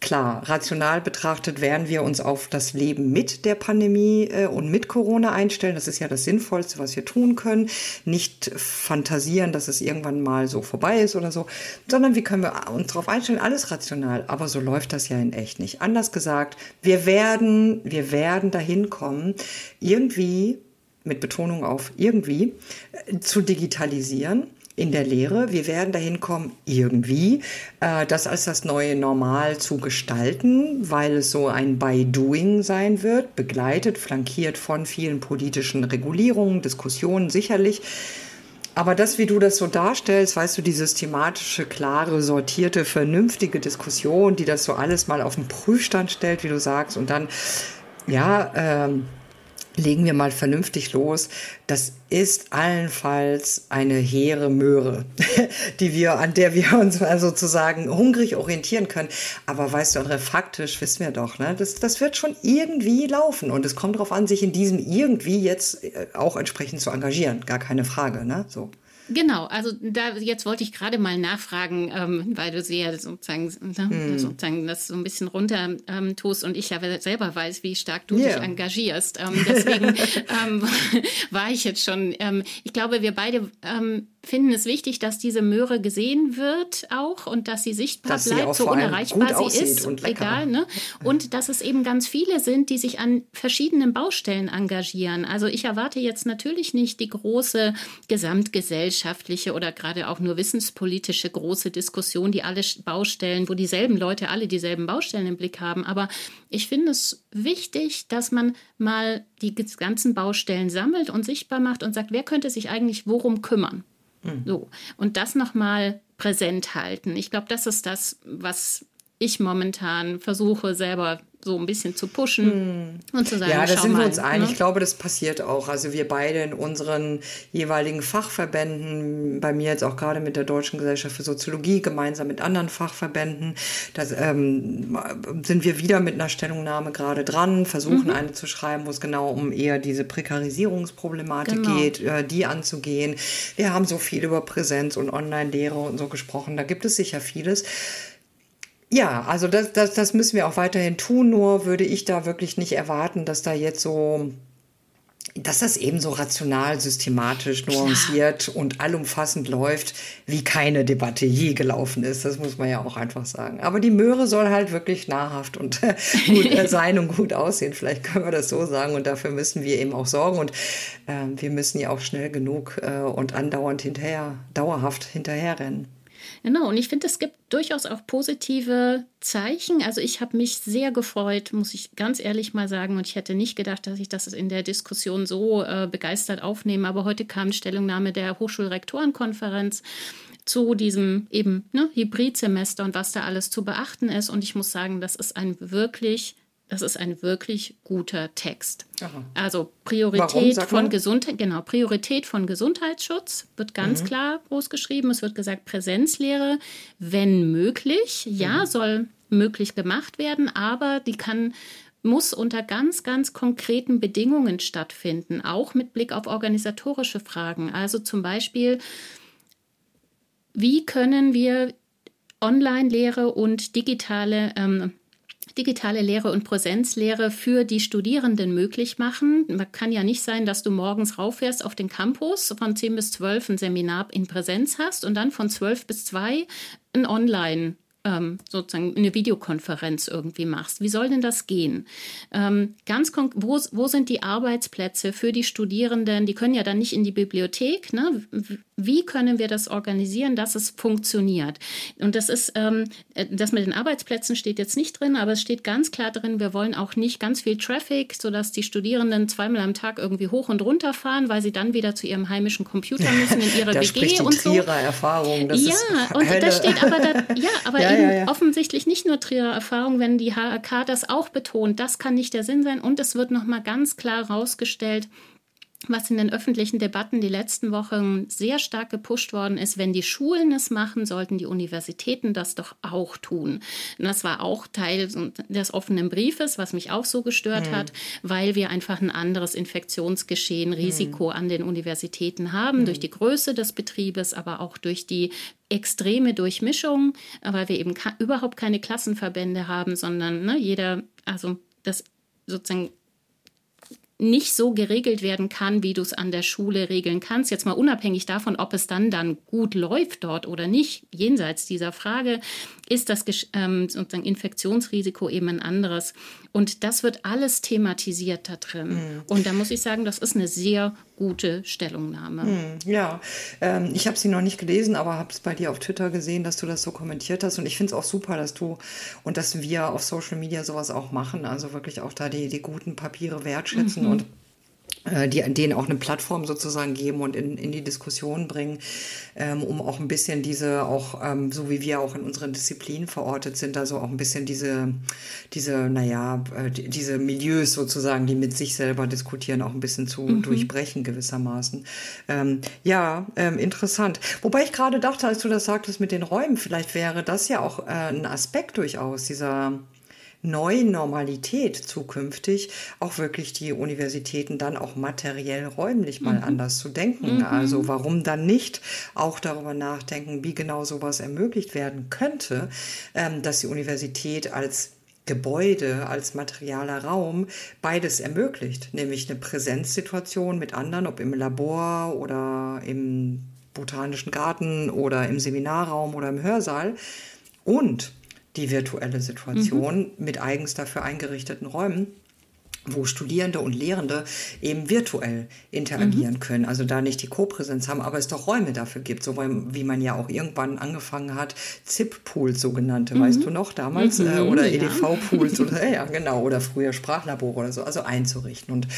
Klar, rational betrachtet werden wir uns auf das Leben mit der Pandemie äh, und mit Corona einstellen. Das ist ja das Sinnvollste, was wir tun können. Nicht fantasieren, dass es irgendwann mal so vorbei ist oder so, sondern wie können wir uns darauf einstellen? Alles rational. Aber so läuft das ja in echt nicht. Anders gesagt, wir werden, wir werden dahin kommen, irgendwie mit Betonung auf irgendwie, äh, zu digitalisieren in der Lehre. Wir werden dahin kommen, irgendwie äh, das als das neue Normal zu gestalten, weil es so ein By-Doing sein wird, begleitet, flankiert von vielen politischen Regulierungen, Diskussionen sicherlich. Aber das, wie du das so darstellst, weißt du, die systematische, klare, sortierte, vernünftige Diskussion, die das so alles mal auf den Prüfstand stellt, wie du sagst, und dann, ja, ähm, legen wir mal vernünftig los. Das ist allenfalls eine hehre Möhre, die wir, an der wir uns mal sozusagen hungrig orientieren können. Aber weißt du, André, faktisch wissen wir doch, ne, das, das wird schon irgendwie laufen. Und es kommt darauf an, sich in diesem irgendwie jetzt äh, auch entsprechend zu engagieren. Gar keine Frage, ne, so. Genau, also da jetzt wollte ich gerade mal nachfragen, ähm, weil du sehr sozusagen, ne, mm. sozusagen das so ein bisschen runter ähm, tust und ich ja selber weiß, wie stark du yeah. dich engagierst. Ähm, deswegen ähm, war ich jetzt schon. Ähm, ich glaube, wir beide ähm, finden es wichtig, dass diese Möhre gesehen wird auch und dass sie sichtbar dass bleibt, sie so unerreichbar sie ist, egal. Ne? Und dass es eben ganz viele sind, die sich an verschiedenen Baustellen engagieren. Also ich erwarte jetzt natürlich nicht die große gesamtgesellschaftliche oder gerade auch nur wissenspolitische große Diskussion, die alle Baustellen, wo dieselben Leute alle dieselben Baustellen im Blick haben. Aber ich finde es wichtig, dass man mal die ganzen Baustellen sammelt und sichtbar macht und sagt, wer könnte sich eigentlich worum kümmern? Mhm. So. Und das nochmal präsent halten. Ich glaube, das ist das, was ich momentan versuche, selber so ein bisschen zu pushen hm. und zu sagen, ja, da sind wir uns einig. Ne? Ich glaube, das passiert auch. Also wir beide in unseren jeweiligen Fachverbänden, bei mir jetzt auch gerade mit der Deutschen Gesellschaft für Soziologie, gemeinsam mit anderen Fachverbänden, da ähm, sind wir wieder mit einer Stellungnahme gerade dran, versuchen mhm. eine zu schreiben, wo es genau um eher diese Prekarisierungsproblematik genau. geht, äh, die anzugehen. Wir haben so viel über Präsenz und Online-Lehre und so gesprochen. Da gibt es sicher vieles. Ja, also das, das, das müssen wir auch weiterhin tun, nur würde ich da wirklich nicht erwarten, dass da jetzt so, dass das eben so rational, systematisch, nuanciert Klar. und allumfassend läuft, wie keine Debatte je gelaufen ist. Das muss man ja auch einfach sagen. Aber die Möhre soll halt wirklich nahrhaft und gut äh, sein und gut aussehen. Vielleicht können wir das so sagen. Und dafür müssen wir eben auch sorgen. Und äh, wir müssen ja auch schnell genug äh, und andauernd hinterher, dauerhaft hinterherrennen. Genau, und ich finde, es gibt durchaus auch positive Zeichen. Also ich habe mich sehr gefreut, muss ich ganz ehrlich mal sagen. Und ich hätte nicht gedacht, dass ich das in der Diskussion so äh, begeistert aufnehme. Aber heute kam Stellungnahme der Hochschulrektorenkonferenz zu diesem eben ne, Hybridsemester und was da alles zu beachten ist. Und ich muss sagen, das ist ein wirklich das ist ein wirklich guter Text. Aha. Also Priorität Warum, von Gesundheit, genau, Priorität von Gesundheitsschutz wird ganz mhm. klar groß geschrieben. Es wird gesagt, Präsenzlehre, wenn möglich, ja, mhm. soll möglich gemacht werden, aber die kann muss unter ganz, ganz konkreten Bedingungen stattfinden, auch mit Blick auf organisatorische Fragen. Also zum Beispiel, wie können wir Online-Lehre und digitale ähm, digitale Lehre und Präsenzlehre für die Studierenden möglich machen. Man kann ja nicht sein, dass du morgens rauffährst auf den Campus, von 10 bis 12 ein Seminar in Präsenz hast und dann von 12 bis 2 ein Online ähm, sozusagen eine Videokonferenz irgendwie machst. Wie soll denn das gehen? Ähm, ganz wo, wo sind die Arbeitsplätze für die Studierenden? Die können ja dann nicht in die Bibliothek. Ne? Wie können wir das organisieren, dass es funktioniert? Und das ist, ähm, äh, das mit den Arbeitsplätzen steht jetzt nicht drin, aber es steht ganz klar drin, wir wollen auch nicht ganz viel Traffic, sodass die Studierenden zweimal am Tag irgendwie hoch und runter fahren, weil sie dann wieder zu ihrem heimischen Computer müssen in ihre da WG und so. Erfahrung. Das ja, und da steht aber, da, ja, aber ja, eben ja, ja. offensichtlich nicht nur Trierer Erfahrung, wenn die HRK das auch betont. Das kann nicht der Sinn sein. Und es wird nochmal ganz klar herausgestellt, was in den öffentlichen Debatten die letzten Wochen sehr stark gepusht worden ist, wenn die Schulen es machen, sollten die Universitäten das doch auch tun. Und das war auch Teil des offenen Briefes, was mich auch so gestört mhm. hat, weil wir einfach ein anderes Infektionsgeschehen, Risiko mhm. an den Universitäten haben, mhm. durch die Größe des Betriebes, aber auch durch die extreme Durchmischung, weil wir eben überhaupt keine Klassenverbände haben, sondern ne, jeder, also das sozusagen nicht so geregelt werden kann, wie du es an der Schule regeln kannst. Jetzt mal unabhängig davon, ob es dann dann gut läuft dort oder nicht, jenseits dieser Frage, ist das ähm, sozusagen Infektionsrisiko eben ein anderes. Und das wird alles thematisiert da drin. Mhm. Und da muss ich sagen, das ist eine sehr gute Stellungnahme. Mhm, ja, ähm, ich habe sie noch nicht gelesen, aber habe es bei dir auf Twitter gesehen, dass du das so kommentiert hast. Und ich finde es auch super, dass du und dass wir auf Social Media sowas auch machen. Also wirklich auch da die, die guten Papiere wertschätzen mhm. und die denen auch eine Plattform sozusagen geben und in, in die Diskussion bringen, ähm, um auch ein bisschen diese, auch ähm, so wie wir auch in unseren Disziplinen verortet sind, also auch ein bisschen diese, diese, naja, äh, diese Milieus sozusagen, die mit sich selber diskutieren, auch ein bisschen zu mhm. durchbrechen gewissermaßen. Ähm, ja, ähm, interessant. Wobei ich gerade dachte, als du das sagtest mit den Räumen, vielleicht wäre das ja auch äh, ein Aspekt durchaus dieser neuen Normalität zukünftig auch wirklich die Universitäten dann auch materiell räumlich mal mhm. anders zu denken. Mhm. Also warum dann nicht auch darüber nachdenken, wie genau sowas ermöglicht werden könnte, ähm, dass die Universität als Gebäude als materialer Raum beides ermöglicht, nämlich eine Präsenzsituation mit anderen, ob im Labor oder im botanischen Garten oder im Seminarraum oder im Hörsaal und die virtuelle Situation mhm. mit eigens dafür eingerichteten Räumen wo Studierende und Lehrende eben virtuell interagieren mhm. können. Also da nicht die Co-Präsenz haben, aber es doch Räume dafür gibt, so wie man ja auch irgendwann angefangen hat, ZIP-Pools sogenannte, mhm. weißt du noch, damals, mhm, äh, oder ja. EDV-Pools oder ja, genau, oder früher Sprachlabore oder so, also einzurichten. Und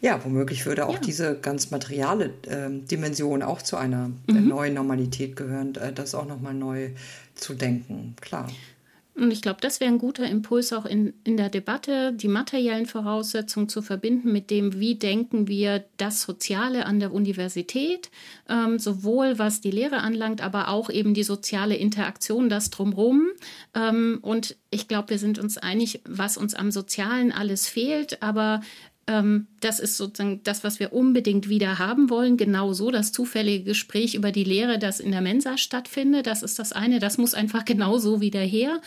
ja, womöglich würde auch ja. diese ganz materiale äh, Dimension auch zu einer äh, neuen Normalität gehören, äh, das auch nochmal neu zu denken, klar. Und ich glaube, das wäre ein guter Impuls auch in, in der Debatte, die materiellen Voraussetzungen zu verbinden mit dem, wie denken wir das Soziale an der Universität, ähm, sowohl was die Lehre anlangt, aber auch eben die soziale Interaktion, das drumherum. Ähm, und ich glaube, wir sind uns einig, was uns am Sozialen alles fehlt, aber das ist sozusagen das, was wir unbedingt wieder haben wollen. Genauso das zufällige Gespräch über die Lehre, das in der Mensa stattfindet. Das ist das eine. Das muss einfach genauso wieder her.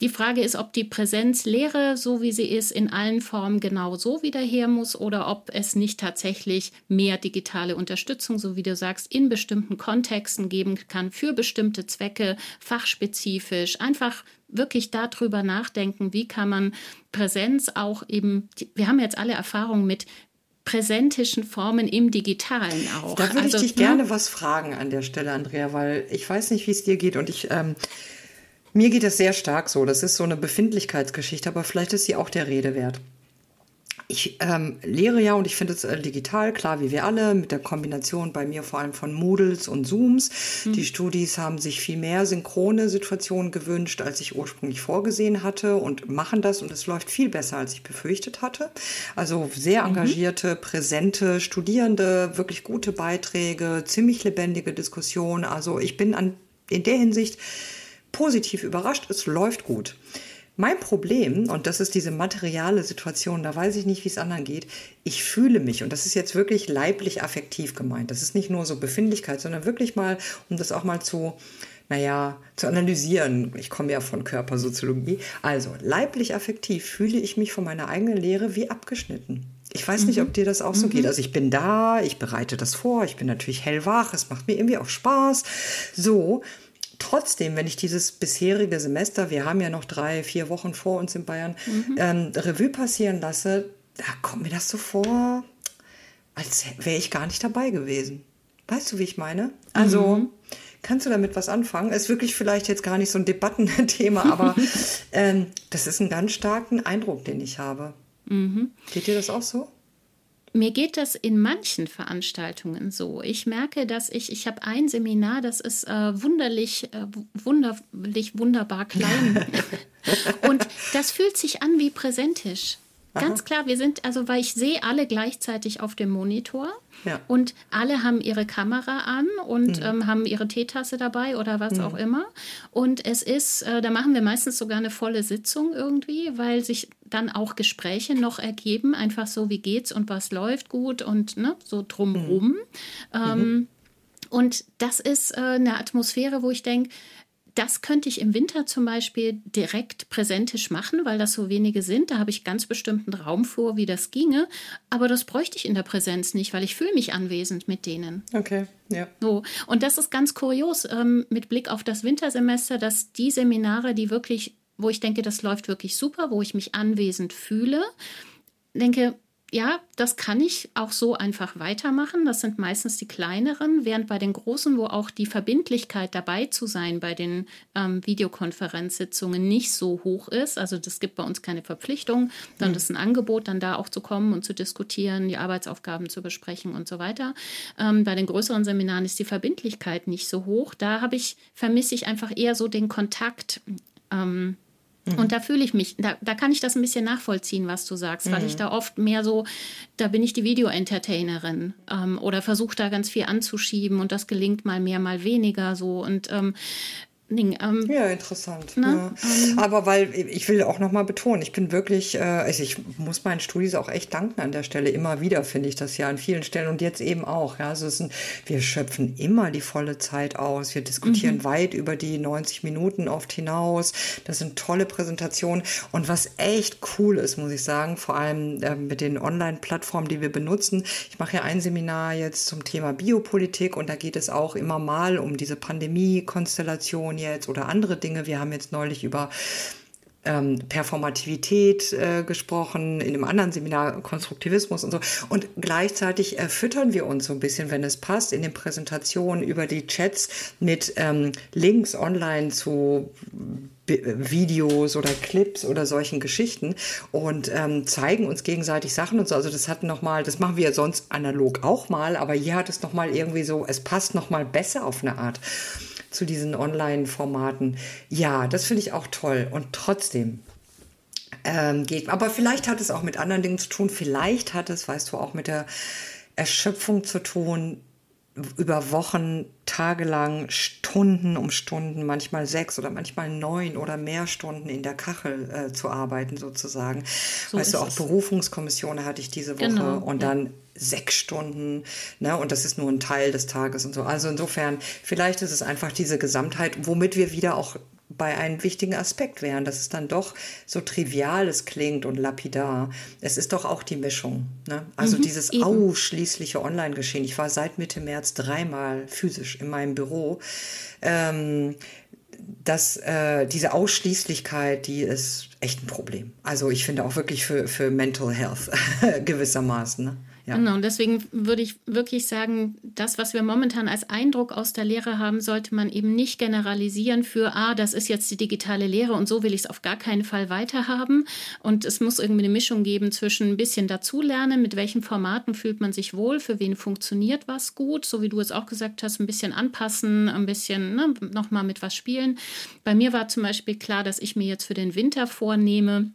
Die Frage ist, ob die Präsenzlehre, so wie sie ist, in allen Formen genau so wieder her muss oder ob es nicht tatsächlich mehr digitale Unterstützung, so wie du sagst, in bestimmten Kontexten geben kann für bestimmte Zwecke, fachspezifisch, einfach wirklich darüber nachdenken, wie kann man Präsenz auch eben, wir haben jetzt alle Erfahrungen mit präsentischen Formen im Digitalen auch. Da würde also, ich dich ne? gerne was fragen an der Stelle, Andrea, weil ich weiß nicht, wie es dir geht und ich ähm, mir geht es sehr stark so. Das ist so eine Befindlichkeitsgeschichte, aber vielleicht ist sie auch der Rede wert. Ich ähm, lehre ja und ich finde es äh, digital, klar wie wir alle, mit der Kombination bei mir vor allem von Moodles und Zooms. Mhm. Die Studis haben sich viel mehr synchrone Situationen gewünscht, als ich ursprünglich vorgesehen hatte und machen das und es läuft viel besser, als ich befürchtet hatte. Also sehr mhm. engagierte, mhm. präsente Studierende, wirklich gute Beiträge, ziemlich lebendige Diskussion. Also ich bin an, in der Hinsicht positiv überrascht, es läuft gut. Mein Problem, und das ist diese materiale Situation, da weiß ich nicht, wie es anderen geht, ich fühle mich, und das ist jetzt wirklich leiblich affektiv gemeint, das ist nicht nur so Befindlichkeit, sondern wirklich mal, um das auch mal zu naja, zu analysieren. Ich komme ja von Körpersoziologie. Also, leiblich affektiv fühle ich mich von meiner eigenen Lehre wie abgeschnitten. Ich weiß nicht, ob mhm. dir das auch so mhm. geht. Also ich bin da, ich bereite das vor, ich bin natürlich hellwach, es macht mir irgendwie auch Spaß. So, trotzdem, wenn ich dieses bisherige Semester, wir haben ja noch drei, vier Wochen vor uns in Bayern, mhm. ähm, Revue passieren lasse, da kommt mir das so vor, als wäre ich gar nicht dabei gewesen. Weißt du, wie ich meine? Also, mhm. kannst du damit was anfangen? Ist wirklich vielleicht jetzt gar nicht so ein Debattenthema, aber ähm, das ist ein ganz starken Eindruck, den ich habe. Mhm. Geht dir das auch so? Mir geht das in manchen Veranstaltungen so. Ich merke, dass ich, ich habe ein Seminar, das ist äh, wunderlich, äh, wunderlich, wunderbar klein. Und das fühlt sich an wie präsentisch. Ganz klar, wir sind, also weil ich sehe alle gleichzeitig auf dem Monitor ja. und alle haben ihre Kamera an und mhm. ähm, haben ihre Teetasse dabei oder was mhm. auch immer. Und es ist, äh, da machen wir meistens sogar eine volle Sitzung irgendwie, weil sich dann auch Gespräche noch ergeben, einfach so, wie geht's und was läuft gut und ne, so drumrum. Mhm. Ähm, und das ist äh, eine Atmosphäre, wo ich denke, das könnte ich im Winter zum Beispiel direkt präsentisch machen, weil das so wenige sind. Da habe ich ganz bestimmten Raum vor, wie das ginge. Aber das bräuchte ich in der Präsenz nicht, weil ich fühle mich anwesend mit denen. Okay, ja. So. Und das ist ganz kurios ähm, mit Blick auf das Wintersemester, dass die Seminare, die wirklich, wo ich denke, das läuft wirklich super, wo ich mich anwesend fühle, denke, ja, das kann ich auch so einfach weitermachen. Das sind meistens die kleineren, während bei den großen, wo auch die Verbindlichkeit dabei zu sein bei den ähm, Videokonferenzsitzungen nicht so hoch ist. Also das gibt bei uns keine Verpflichtung, sondern mhm. das ist ein Angebot, dann da auch zu kommen und zu diskutieren, die Arbeitsaufgaben zu besprechen und so weiter. Ähm, bei den größeren Seminaren ist die Verbindlichkeit nicht so hoch. Da habe ich, vermisse ich einfach eher so den Kontakt. Ähm, Mhm. Und da fühle ich mich, da, da kann ich das ein bisschen nachvollziehen, was du sagst, mhm. weil ich mhm. da oft mehr so, da bin ich die Video-Entertainerin ähm, oder versuche da ganz viel anzuschieben und das gelingt mal mehr, mal weniger so. Und ähm, Ding. Ähm, ja, interessant. Ja. Ähm, Aber weil ich will auch noch mal betonen, ich bin wirklich, äh, also ich muss meinen Studis auch echt danken an der Stelle. Immer wieder finde ich das ja an vielen Stellen und jetzt eben auch. Ja, also sind, wir schöpfen immer die volle Zeit aus. Wir diskutieren mhm. weit über die 90 Minuten oft hinaus. Das sind tolle Präsentationen und was echt cool ist, muss ich sagen, vor allem äh, mit den Online-Plattformen, die wir benutzen. Ich mache ja ein Seminar jetzt zum Thema Biopolitik und da geht es auch immer mal um diese Pandemie-Konstellation jetzt oder andere Dinge. Wir haben jetzt neulich über ähm, Performativität äh, gesprochen, in einem anderen Seminar Konstruktivismus und so. Und gleichzeitig äh, füttern wir uns so ein bisschen, wenn es passt, in den Präsentationen über die Chats mit ähm, Links online zu Videos oder Clips oder solchen Geschichten und ähm, zeigen uns gegenseitig Sachen und so. Also das hat noch mal, das machen wir sonst analog auch mal, aber hier hat es noch mal irgendwie so, es passt noch mal besser auf eine Art zu diesen Online-Formaten. Ja, das finde ich auch toll. Und trotzdem ähm, geht. Aber vielleicht hat es auch mit anderen Dingen zu tun. Vielleicht hat es, weißt du, auch mit der Erschöpfung zu tun, über Wochen, tagelang, Stunden um Stunden, manchmal sechs oder manchmal neun oder mehr Stunden in der Kachel äh, zu arbeiten, sozusagen. So weißt du, auch es. Berufungskommissionen hatte ich diese Woche genau, und ja. dann sechs Stunden, ne, und das ist nur ein Teil des Tages und so. Also insofern, vielleicht ist es einfach diese Gesamtheit, womit wir wieder auch bei einem wichtigen Aspekt wären, dass es dann doch so trivial es klingt und lapidar. Es ist doch auch die Mischung. Ne? Also mhm, dieses eben. ausschließliche Online-Geschehen. Ich war seit Mitte März dreimal physisch in meinem Büro. Ähm, dass äh, diese Ausschließlichkeit, die ist echt ein Problem. Also ich finde auch wirklich für, für Mental Health gewissermaßen. Ne? Ja. Genau, und deswegen würde ich wirklich sagen, das, was wir momentan als Eindruck aus der Lehre haben, sollte man eben nicht generalisieren für, ah, das ist jetzt die digitale Lehre und so will ich es auf gar keinen Fall weiterhaben. Und es muss irgendwie eine Mischung geben zwischen ein bisschen dazulernen, mit welchen Formaten fühlt man sich wohl, für wen funktioniert was gut, so wie du es auch gesagt hast, ein bisschen anpassen, ein bisschen ne, nochmal mit was spielen. Bei mir war zum Beispiel klar, dass ich mir jetzt für den Winter vornehme,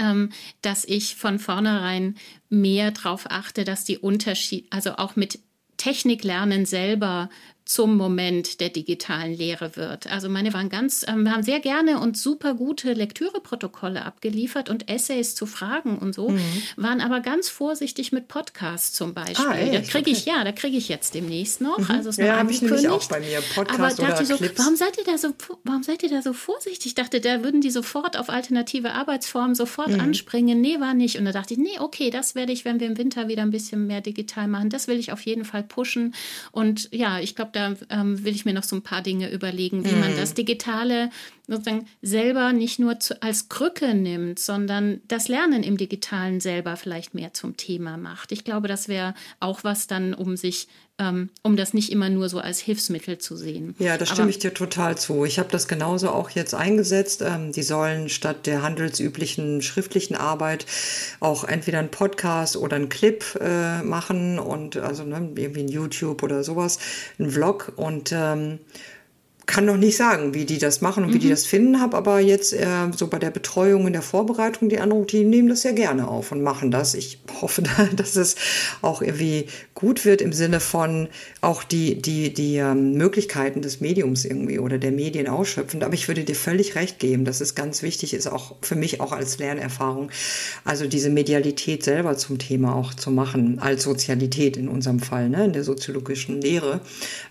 ähm, dass ich von vornherein mehr darauf achte, dass die Unterschiede, also auch mit Technik lernen selber zum Moment der digitalen Lehre wird. Also meine waren ganz, ähm, wir haben sehr gerne und super gute Lektüreprotokolle abgeliefert und Essays zu Fragen und so, mhm. waren aber ganz vorsichtig mit Podcasts zum Beispiel. Ah, da kriege ich, ja, da kriege ich jetzt demnächst noch. Mhm. Also es ja, habe ich nämlich auch bei mir, Podcast aber oder so, Clips. Warum seid ihr da so, warum seid ihr da so vorsichtig? Ich dachte, da würden die sofort auf alternative Arbeitsformen sofort mhm. anspringen. Nee, war nicht. Und da dachte ich, nee, okay, das werde ich, wenn wir im Winter wieder ein bisschen mehr digital machen, das will ich auf jeden Fall pushen. Und ja, ich glaube, da da ähm, will ich mir noch so ein paar Dinge überlegen, wie mm. man mhm. das Digitale sozusagen selber nicht nur zu, als Krücke nimmt, sondern das Lernen im Digitalen selber vielleicht mehr zum Thema macht. Ich glaube, das wäre auch was dann, um sich ähm, um das nicht immer nur so als Hilfsmittel zu sehen. Ja, da stimme Aber, ich dir total zu. Ich habe das genauso auch jetzt eingesetzt. Ähm, die sollen statt der handelsüblichen schriftlichen Arbeit auch entweder einen Podcast oder einen Clip äh, machen und also ne, irgendwie ein YouTube oder sowas, ein Vlog und ähm, kann noch nicht sagen, wie die das machen und wie die mhm. das finden, habe aber jetzt äh, so bei der Betreuung in der Vorbereitung die anderen, die nehmen das sehr gerne auf und machen das. Ich hoffe, dass es auch irgendwie gut wird im Sinne von auch die, die, die ähm, Möglichkeiten des Mediums irgendwie oder der Medien ausschöpfen. Aber ich würde dir völlig recht geben, dass es ganz wichtig ist, auch für mich auch als Lernerfahrung, also diese Medialität selber zum Thema auch zu machen, als Sozialität in unserem Fall, ne, in der soziologischen Lehre.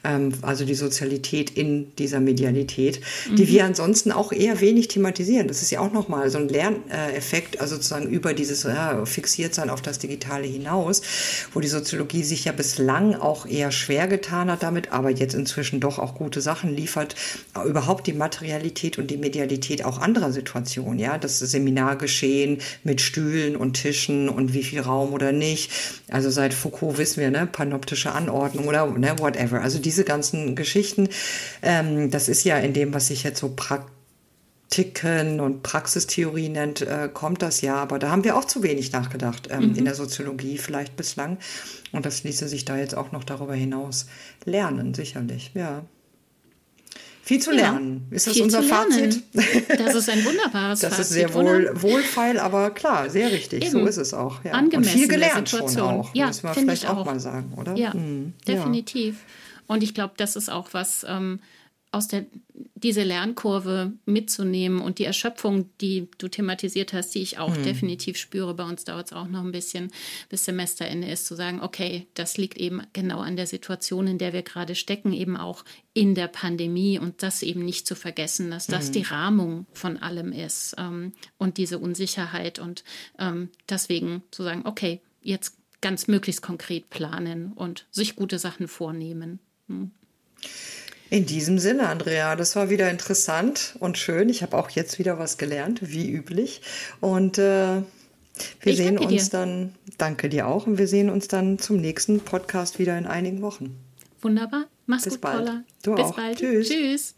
Ähm, also die Sozialität in die dieser Medialität, die mhm. wir ansonsten auch eher wenig thematisieren. Das ist ja auch nochmal so ein Lerneffekt, also sozusagen über dieses ja, Fixiertsein auf das Digitale hinaus, wo die Soziologie sich ja bislang auch eher schwer getan hat damit, aber jetzt inzwischen doch auch gute Sachen liefert, überhaupt die Materialität und die Medialität auch anderer Situationen, ja, das Seminargeschehen mit Stühlen und Tischen und wie viel Raum oder nicht. Also seit Foucault wissen wir, ne, panoptische Anordnung oder ne, whatever. Also diese ganzen Geschichten, ähm, das ist ja in dem, was sich jetzt so Praktiken und Praxistheorie nennt, äh, kommt das ja. Aber da haben wir auch zu wenig nachgedacht ähm, mhm. in der Soziologie vielleicht bislang. Und das ließe sich da jetzt auch noch darüber hinaus lernen, sicherlich, ja. Viel zu lernen. Ja, ist das unser Fazit? Das ist ein wunderbares das Fazit. Das ist sehr wohl, wohlfeil, aber klar, sehr richtig. Eben. So ist es auch. Ja. Und viel gelernt schon auch, ja, müssen wir vielleicht auch. auch. mal sagen, oder? Ja, hm. definitiv. Und ich glaube, das ist auch was, ähm, aus der, diese Lernkurve mitzunehmen und die Erschöpfung, die du thematisiert hast, die ich auch mhm. definitiv spüre. Bei uns dauert es auch noch ein bisschen, bis Semesterende ist, zu sagen, okay, das liegt eben genau an der Situation, in der wir gerade stecken, eben auch in der Pandemie und das eben nicht zu vergessen, dass das mhm. die Rahmung von allem ist ähm, und diese Unsicherheit und ähm, deswegen zu sagen, okay, jetzt ganz möglichst konkret planen und sich gute Sachen vornehmen. Mhm. In diesem Sinne, Andrea, das war wieder interessant und schön. Ich habe auch jetzt wieder was gelernt, wie üblich. Und äh, wir ich sehen uns dir. dann, danke dir auch, und wir sehen uns dann zum nächsten Podcast wieder in einigen Wochen. Wunderbar. Mach's Bis gut, bald. Paula. Du Bis auch. bald. Tschüss. Tschüss.